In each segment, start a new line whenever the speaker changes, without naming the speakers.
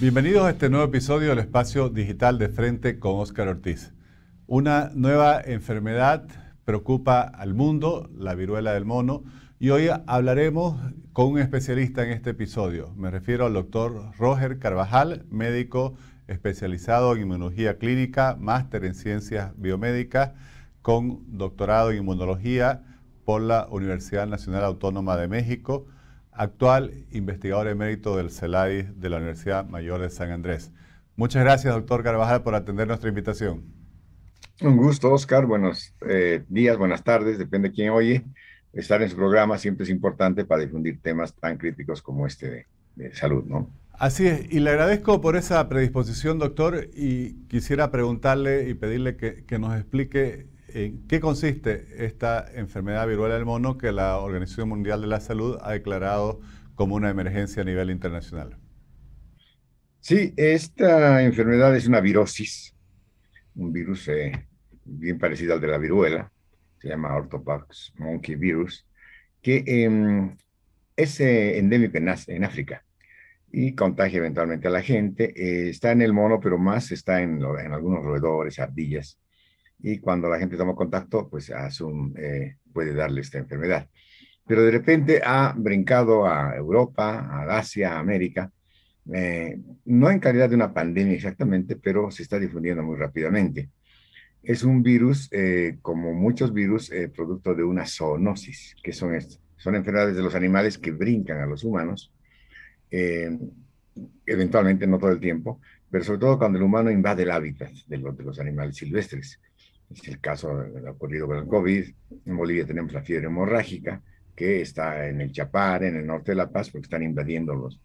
Bienvenidos a este nuevo episodio del espacio digital de frente con Óscar Ortiz. Una nueva enfermedad preocupa al mundo, la viruela del mono, y hoy hablaremos con un especialista en este episodio. Me refiero al doctor Roger Carvajal, médico especializado en inmunología clínica, máster en ciencias biomédicas, con doctorado en inmunología por la Universidad Nacional Autónoma de México actual investigador emérito del CELAI de la Universidad Mayor de San Andrés. Muchas gracias, doctor Carvajal, por atender nuestra invitación.
Un gusto, Oscar. Buenos eh, días, buenas tardes, depende de quién oye. Estar en su programa siempre es importante para difundir temas tan críticos como este de, salud, ¿no?
Así es, y le agradezco por esa predisposición, doctor, y quisiera preguntarle y pedirle que, que nos explique ¿En qué consiste esta enfermedad viruela del mono que la Organización Mundial de la Salud ha declarado como una emergencia a nivel internacional?
Sí, esta enfermedad es una virosis, un virus eh, bien parecido al de la viruela, se llama Orthopox monkey virus, que em, es eh, endémico en, África y contagia eventualmente a la gente. Eh, está en el mono, pero más está en, en algunos roedores, ardillas y cuando la gente toma contacto, pues eh, puede darle esta enfermedad. Pero de repente ha brincado a Europa, a Asia, a América, eh, no en calidad de una pandemia exactamente, pero se está difundiendo muy rápidamente. Es un virus, eh, como muchos virus, producto de una zoonosis, que son. Son enfermedades de los animales que brincan a los humanos, eventualmente, no todo el tiempo, pero sobre todo cuando el humano invade el hábitat de los animales silvestres. Es el caso ocurrido con el COVID. En Bolivia tenemos la fiebre hemorrágica, que está en el Chapar, en el norte de La Paz, porque están invadiendo los,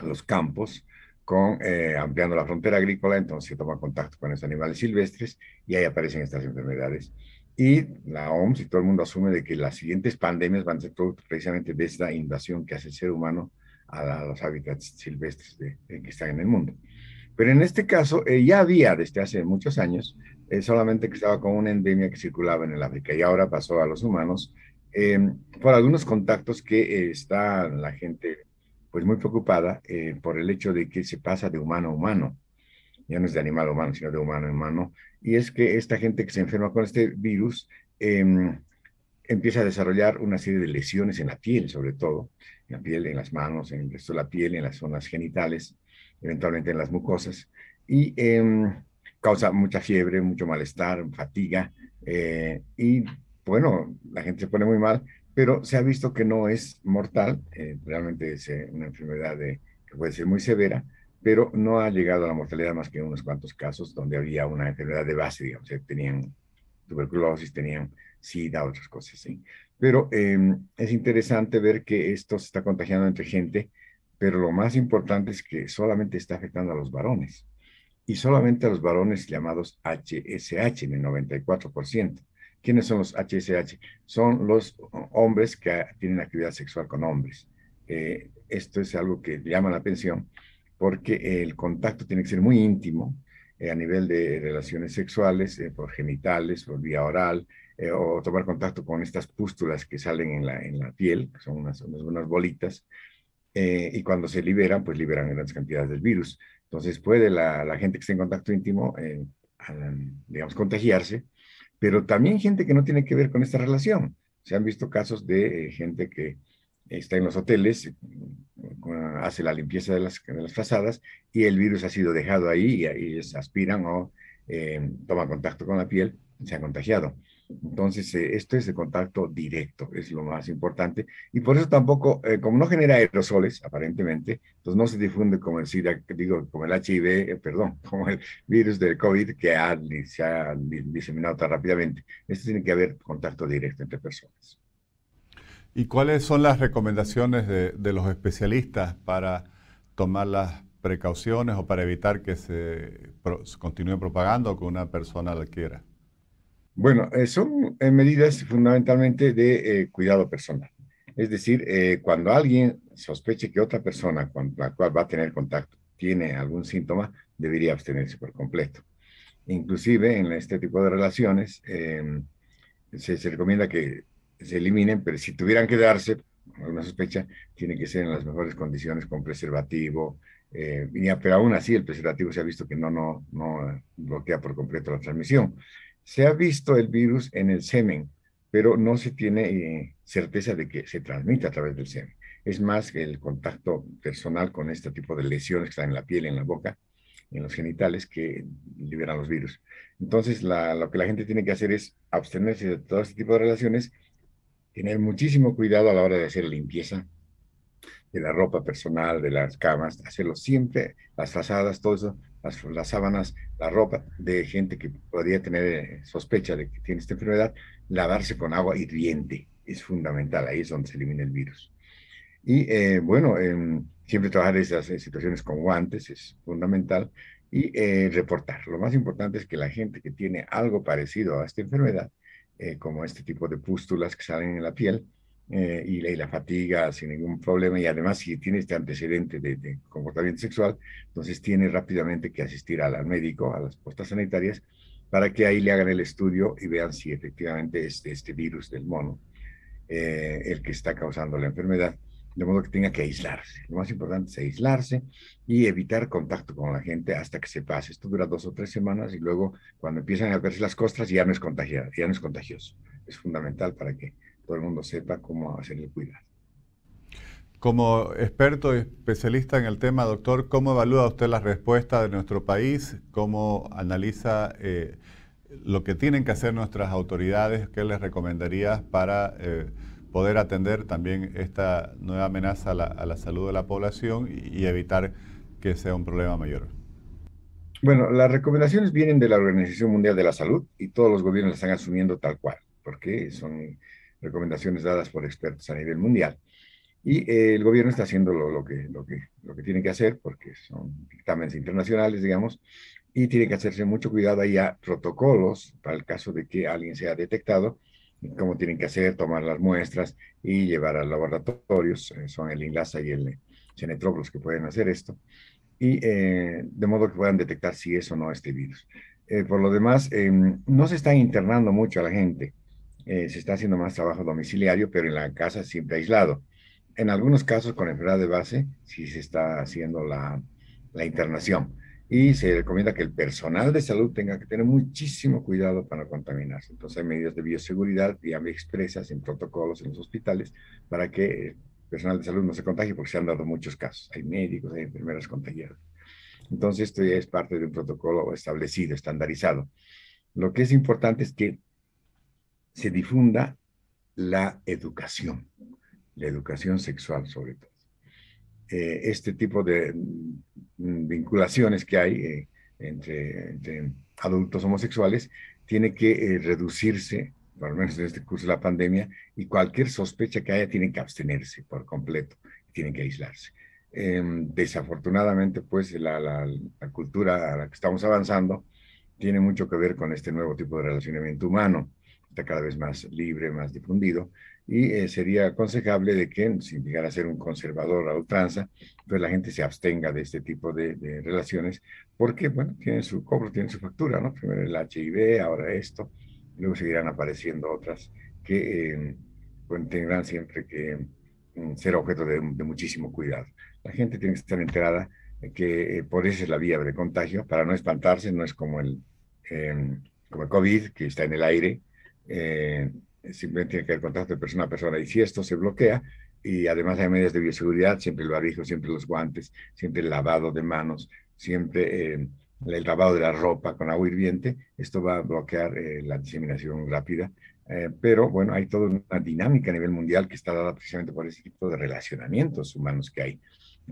los campos, con, eh, ampliando la frontera agrícola, entonces se toma contacto con los animales silvestres y ahí aparecen estas enfermedades. Y la OMS y todo el mundo asume de que las siguientes pandemias van a ser precisamente de esta invasión que hace el ser humano a, los hábitats silvestres que están en el mundo. Pero en este caso eh, ya había desde hace muchos años solamente que estaba con una endemia que circulaba en el África y ahora pasó a los humanos em, por algunos contactos que eh, está la gente pues muy preocupada eh, por el hecho de que se pasa de humano a humano. Ya no es de animal a humano, sino de humano a humano. Y es que esta gente que se enferma con este virus em, empieza a desarrollar una serie de lesiones en la piel, sobre todo, en la piel, en las manos, en el resto de la piel, en las zonas genitales, eventualmente en las mucosas. Y em, causa mucha fiebre, mucho malestar, fatiga, eh, y bueno, la gente se pone muy mal, pero se ha visto que no es mortal, eh, realmente es eh, una enfermedad que puede ser muy severa, pero no ha llegado a la mortalidad más que en unos cuantos casos donde había una enfermedad de base, digamos, tenían tuberculosis, tenían sida, otras cosas, ¿sí? Pero em, es interesante ver que esto se está contagiando entre gente, pero lo más importante es que solamente está afectando a los varones y solamente a los varones llamados HSH, en el 94%. ¿Quiénes son los HSH? Son los hombres que tienen actividad sexual con hombres. Eh, esto es algo que llama la atención porque el contacto tiene que ser muy íntimo eh, a nivel de relaciones sexuales, eh, por genitales, por vía oral, o tomar contacto con estas pústulas que salen en la, en la piel, que son unas, unas bolitas, y cuando se liberan, pues liberan grandes cantidades del virus. Entonces puede la, gente que está en contacto íntimo, eh, digamos, contagiarse, pero también gente que no tiene que ver con esta relación. Se han visto casos de eh, gente que está en los hoteles, eh, hace la limpieza de las, de las y el virus ha sido dejado ahí y ahí aspiran o toman contacto con la piel se han contagiado. Entonces, eh, esto es de contacto directo, es lo más importante. Y por eso tampoco, eh, como no genera aerosoles, aparentemente, entonces no se difunde como el SIDA, digo, como el HIV, eh, perdón, como el virus del COVID que se ha diseminado tan rápidamente. Esto tiene que haber contacto directo entre personas.
¿Y cuáles son las recomendaciones de, de los especialistas para tomar las precauciones o para evitar que se continúe propagando o que una persona la adquiera?
Bueno, eh, son eh, medidas fundamentalmente de eh, cuidado personal. Es decir, cuando alguien sospeche que otra persona con la cual va a tener contacto tiene algún síntoma, debería abstenerse por completo. Inclusive en este tipo de relaciones em, se, recomienda que se eliminen, pero si tuvieran que darse alguna sospecha, tiene que ser en las mejores condiciones con preservativo, Eh, pero aún así el preservativo se ha visto que no, no, no bloquea por completo la transmisión. Se ha visto el virus en el semen, pero no se tiene eh, certeza de que se transmite a través del semen. Es más que el contacto personal con este tipo de lesiones que están en la piel, en la boca, en los genitales, que liberan los virus. Entonces, lo que la gente tiene que hacer es abstenerse de todo este tipo de relaciones, tener muchísimo cuidado a la hora de hacer limpieza de la ropa personal, de las camas, hacerlo siempre, las fazadas, todo eso, las, sábanas, la ropa de gente que podría tener eh, sospecha de que tiene esta enfermedad, lavarse con agua hirviente es fundamental, ahí es donde se elimina el virus. Y eh, bueno, em, siempre trabajar esas situaciones con guantes es fundamental y eh, reportar. Lo más importante es que la gente que tiene algo parecido a esta enfermedad, como este tipo de pústulas que salen en la piel, eh, y, la, fatiga sin ningún problema y además si tiene este antecedente de, comportamiento sexual, entonces tiene rápidamente que asistir al, médico, a las postas sanitarias, para que ahí le hagan el estudio y vean si efectivamente es este virus del mono eh, el que está causando la enfermedad, de modo que tenga que aislarse. Lo más importante es aislarse y evitar contacto con la gente hasta que se pase. Esto dura dos o tres semanas y luego cuando empiezan a verse las costras ya no es contagiado, ya no es contagioso. Es fundamental para que todo el mundo sepa cómo hacer el cuidado.
Como experto y especialista en el tema, doctor, ¿cómo evalúa usted la respuesta de nuestro país? ¿Cómo analiza eh, lo que tienen que hacer nuestras autoridades? ¿Qué les recomendaría para eh, poder atender también esta nueva amenaza a la, salud de la población y, y evitar que sea un problema mayor?
Bueno, las recomendaciones vienen de la Organización Mundial de la Salud y todos los gobiernos las están asumiendo tal cual, porque son recomendaciones dadas por expertos a nivel mundial. Y eh, el gobierno está haciendo lo, que, lo, que, lo que tiene que hacer, porque son dictámenes internacionales, digamos, y tiene que hacerse mucho cuidado ahí a protocolos para el caso de que alguien sea detectado, cómo tienen que hacer, tomar las muestras y llevar a laboratorios, eh, son el INLASA y el CENETROC los que pueden hacer esto, y eh, de modo que puedan detectar si es o no este virus. por lo demás, em, no se está internando mucho a la gente, eh, se está haciendo más trabajo domiciliario, pero en la casa siempre aislado. En algunos casos con enfermedad de base sí se está haciendo la, internación y se recomienda que el personal de salud tenga que tener muchísimo cuidado para no contaminarse. Entonces hay medidas de bioseguridad y expresas en protocolos en los hospitales para que el personal de salud no se contagie porque se han dado muchos casos. Hay médicos, hay enfermeras contagiadas. Entonces esto ya es parte de un protocolo establecido, estandarizado. Lo que es importante es que se difunda la educación, la educación sexual sobre todo. Eh, este tipo de mm, vinculaciones que hay eh, entre, adultos homosexuales tiene que eh, reducirse, por lo menos en este curso de la pandemia, y cualquier sospecha que haya tiene que abstenerse por completo, tienen que aislarse. Em, desafortunadamente, pues la cultura a la que estamos avanzando tiene mucho que ver con este nuevo tipo de relacionamiento humano está cada vez más libre, más difundido, y eh, sería aconsejable de que, sin llegar a ser un conservador a ultranza, pues la gente se abstenga de este tipo de, relaciones, porque, bueno, tienen su cobro, tienen su factura, ¿no? Primero el HIV, ahora esto, luego seguirán apareciendo otras que eh, pues, tendrán siempre que mm, ser objeto de, muchísimo cuidado. La gente tiene que estar enterada que eh, por eso es la vía de contagio, para no espantarse, no es como el, em, como el COVID, que está en el aire, eh, simplemente tiene que haber contacto de persona a persona. Y si esto se bloquea, y además hay medidas de bioseguridad, siempre el barbijo, siempre los guantes, siempre el lavado de manos, siempre eh, el lavado de la ropa con agua hirviente, esto va a bloquear eh, la diseminación rápida. pero bueno, hay toda una dinámica a nivel mundial que está dada precisamente por ese tipo de relacionamientos humanos que hay,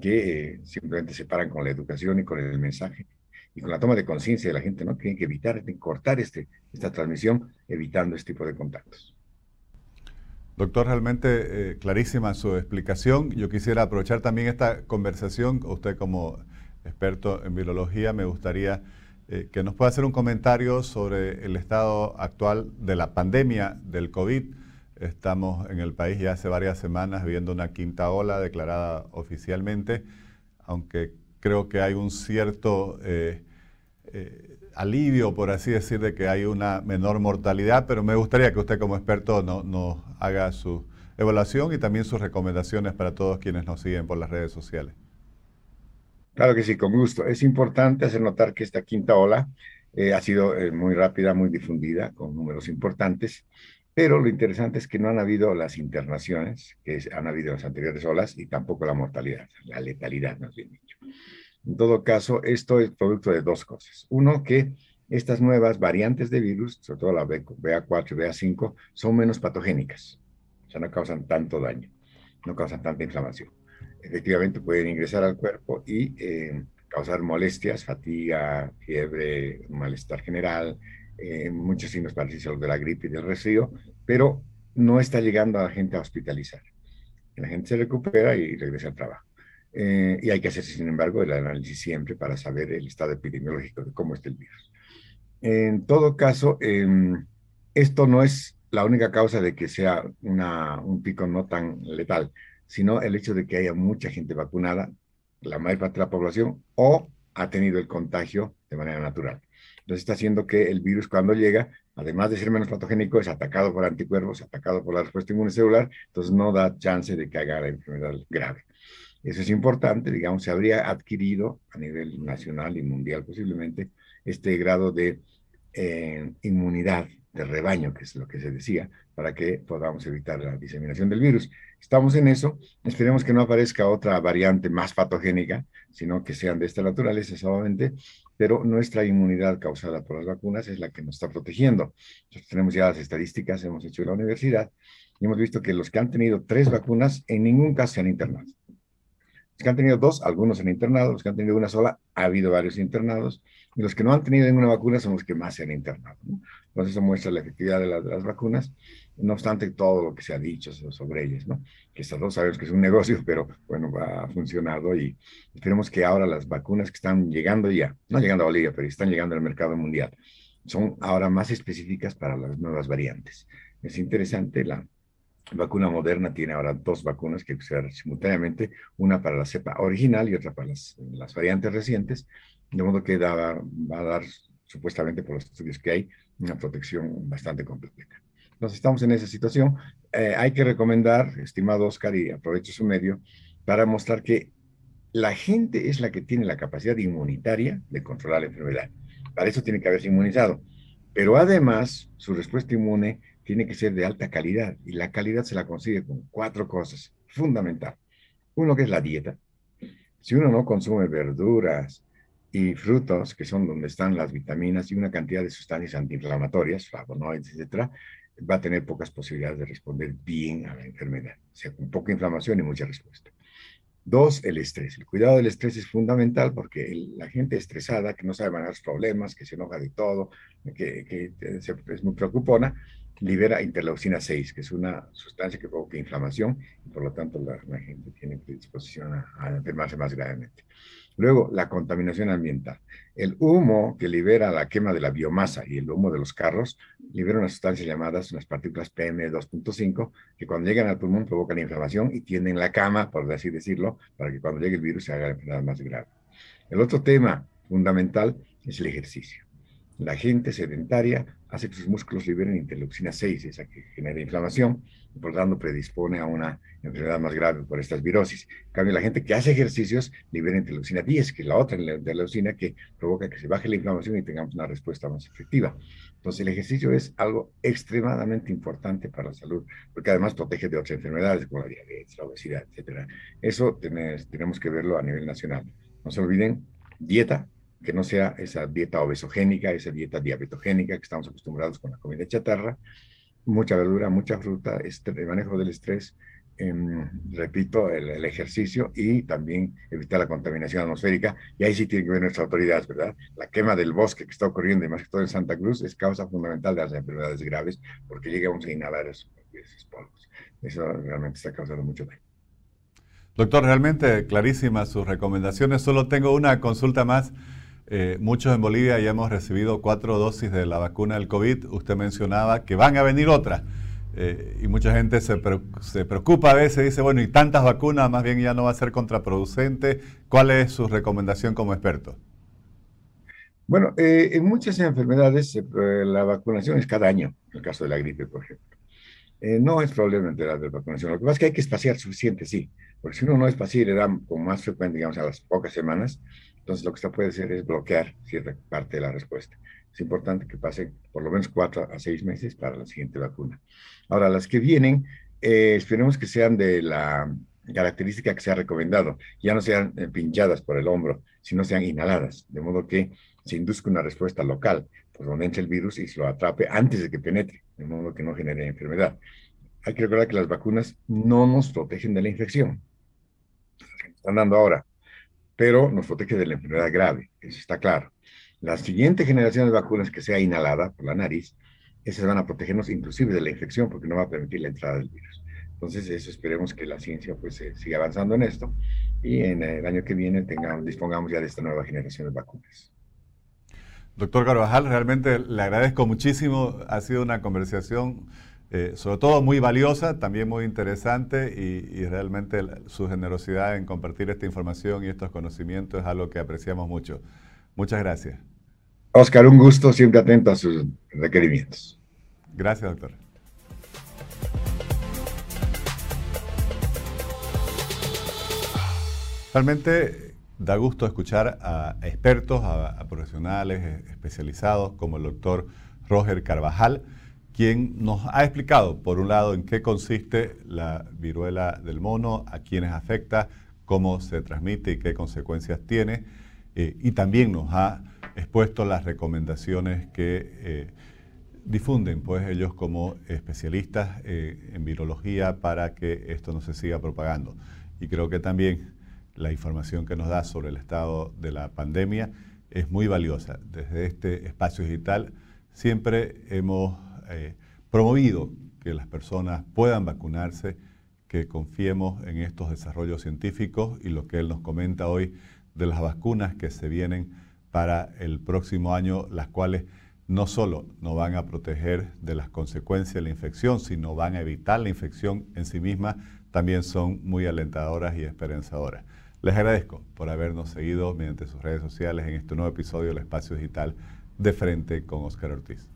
que simplemente se paran con la educación y con el mensaje y con la toma de conciencia de la gente, ¿no? Tienen que evitar, tienen que cortar este, esta transmisión evitando este tipo de contactos.
Doctor, realmente eh, clarísima su explicación. Yo quisiera aprovechar también esta conversación, usted como experto en biología, me gustaría eh, que nos pueda hacer un comentario sobre el estado actual de la pandemia del COVID. Estamos en el país ya hace varias semanas viendo una quinta ola declarada oficialmente, aunque creo que hay un cierto eh, eh, alivio, por así decir, de que hay una menor mortalidad, pero me gustaría que usted como experto nos haga su evaluación y también sus recomendaciones para todos quienes nos siguen por las redes sociales.
Claro que sí, con gusto. Es importante hacer notar que esta quinta ola eh, ha sido eh, muy rápida, muy difundida, con números importantes, pero lo interesante es que no han habido las internaciones que han habido en las anteriores olas y tampoco la mortalidad, la letalidad, más bien dicho. En todo caso, esto es producto de dos cosas. Uno, que estas nuevas variantes de virus, sobre todo la BA4 y BA5, son menos patogénicas, o sea, no causan tanto daño, no causan tanta inflamación. Efectivamente pueden ingresar al cuerpo y eh, causar molestias, fatiga, fiebre, malestar general, eh, muchos signos parecidos de la gripe y del resfrío, pero no está llegando a la gente a hospitalizar. La gente se recupera y regresa al trabajo. Eh, y hay que hacerse, sin embargo, el análisis siempre para saber el estado epidemiológico de cómo está el virus. En todo caso, em, esto no es la única causa de que sea una, un pico no tan letal, sino el hecho de que haya mucha gente vacunada la mayor parte de la población o ha tenido el contagio de manera natural. Entonces está haciendo que el virus cuando llega, además de ser menos patogénico, es atacado por anticuerpos, atacado por la respuesta inmunecelular, entonces no da chance de que haga la enfermedad grave. Eso es importante, digamos, se habría adquirido a nivel nacional y mundial posiblemente este grado de eh, inmunidad de rebaño, que es lo que se decía, para que podamos evitar la diseminación del virus. Estamos en eso, esperemos que no aparezca otra variante más patogénica, sino que sean de esta naturaleza solamente, pero nuestra inmunidad causada por las vacunas es la que nos está protegiendo. Tenemos ya las estadísticas, hemos hecho en la universidad, y hemos visto que los que han tenido tres vacunas en ningún caso se han internado. Los que han tenido dos, algunos han internado, los que han tenido una sola, ha habido varios internados, y los que no han tenido ninguna vacuna son los que más se han internado. Entonces eso muestra la efectividad de, las vacunas, no obstante todo lo que se ha dicho sobre ellas, ¿no? Que estas dos sabemos que es un negocio, pero bueno, ha funcionado y esperemos que ahora las vacunas que están llegando ya, no llegando a Bolivia, pero están llegando al mercado mundial, son ahora más específicas para las nuevas variantes. Es interesante la, vacuna moderna tiene ahora dos vacunas que usar simultáneamente, una para la cepa original y otra para las, variantes recientes, de modo que da, va a dar, supuestamente por los estudios que hay, una protección bastante completa. Entonces estamos en esa situación. Eh, hay que recomendar, estimado Oscar, y aprovecho su medio, para mostrar que la gente es la que tiene la capacidad inmunitaria de controlar la enfermedad. Para eso tiene que haberse inmunizado. Pero además, su respuesta inmune tiene que ser de alta calidad y la calidad se la consigue con cuatro cosas fundamental. Uno que es la dieta. Si uno no consume verduras y frutos, que son donde están las vitaminas y una cantidad de sustancias antiinflamatorias, flavonoides, etcétera, va a tener pocas posibilidades de responder bien a la enfermedad. O sea, con poca inflamación y mucha respuesta. Dos, el estrés. El cuidado del estrés es fundamental porque la gente estresada, que no sabe manejar los problemas, que se enoja de todo, que, que es muy preocupona, libera interleucina 6, que es una sustancia que provoca inflamación y por lo tanto la, gente tiene predisposición a, a, enfermarse más gravemente. Luego, la contaminación ambiental. El humo que libera la quema de la biomasa y el humo de los carros libera unas sustancias llamadas unas partículas PM2.5 que cuando llegan al pulmón provocan inflamación y tienden la cama, por así decirlo, para que cuando llegue el virus se haga la enfermedad más grave. El otro tema fundamental es el ejercicio. La gente sedentaria hace que sus músculos liberen interleucina 6, esa que genera inflamación, y por tanto predispone a una enfermedad más grave por estas virosis. En cambio, la gente que hace ejercicios libera interleucina 10, que es la otra interleucina que provoca que se baje la inflamación y tengamos una respuesta más efectiva. Entonces, el ejercicio es algo extremadamente importante para la salud, porque además protege de otras enfermedades como la diabetes, la obesidad, etc. Eso tenemos que verlo a nivel nacional. No se olviden, dieta, que no sea esa dieta obesogénica, esa dieta diabetogénica que estamos acostumbrados con la comida chatarra, mucha verdura, mucha fruta, el manejo del estrés, em, repito, el, ejercicio y también evitar la contaminación atmosférica. Y ahí sí tienen que ver nuestras autoridades, ¿verdad? La quema del bosque que está ocurriendo, y más que todo en Santa Cruz, es causa fundamental de las enfermedades graves porque llegamos a inhalar esos, esos polvos. Eso realmente está causando mucho daño.
Doctor, realmente clarísimas sus recomendaciones. Solo tengo una consulta más. Eh, muchos en Bolivia ya hemos recibido cuatro dosis de la vacuna del COVID. Usted mencionaba que van a venir otras. Eh, y mucha gente se, se, preocupa a veces, dice, bueno, y tantas vacunas, más bien ya no va a ser contraproducente. ¿Cuál es su recomendación como experto?
Bueno, eh, en muchas enfermedades la vacunación es cada año, en el caso de la gripe, por ejemplo. Eh, no es probablemente la de vacunación. Lo que pasa es que hay que espaciar suficiente, sí. Porque si uno no espacia y le da con más frecuente, digamos, a las pocas semanas, entonces lo que está puede hacer es bloquear cierta parte de la respuesta. Es importante que pase por lo menos cuatro a seis meses para la siguiente vacuna. Ahora, las que vienen, eh, esperemos que sean de la característica que se ha recomendado, ya no sean eh, pinchadas por el hombro, sino sean inhaladas, de modo que se induzca una respuesta local, por donde entre el virus y se lo atrape antes de que penetre, de modo que no genere enfermedad. Hay que recordar que las vacunas no nos protegen de la infección, están dando ahora, pero nos protege de la enfermedad grave, eso está claro. La siguiente generación de vacunas que sea inhalada por la nariz, esas van a protegernos inclusive de la infección porque no va a permitir la entrada del virus. Entonces, eso esperemos que la ciencia pues eh, siga avanzando en esto y en el año que viene tengamos, dispongamos ya de esta nueva generación de vacunas.
Doctor Carvajal, realmente le agradezco muchísimo. Ha sido una conversación, eh, sobre todo muy valiosa, también muy interesante y, y, realmente su generosidad en compartir esta información y estos conocimientos es algo que apreciamos mucho. Muchas gracias.
Oscar, un gusto, siempre atento a sus requerimientos.
Gracias, doctor. Realmente da gusto escuchar a expertos, a, profesionales eh, especializados como el doctor Roger Carvajal, quien nos ha explicado, por un lado, en qué consiste la viruela del mono, a quiénes afecta, cómo se transmite y qué consecuencias tiene, eh, y también nos ha expuesto las recomendaciones que eh, difunden pues ellos como especialistas en virología para que esto no se siga propagando. Y creo que también la información que nos da sobre el estado de la pandemia es muy valiosa. Desde este espacio digital siempre hemos eh, promovido que las personas puedan vacunarse, que confiemos en estos desarrollos científicos y lo que él nos comenta hoy de las vacunas que se vienen para el próximo año, las cuales no solo nos van a proteger de las consecuencias de la infección, sino van a evitar la infección en sí misma, también son muy alentadoras y esperanzadoras. Les agradezco por habernos seguido mediante sus redes sociales en este nuevo episodio del Espacio Digital de Frente con Oscar Ortiz.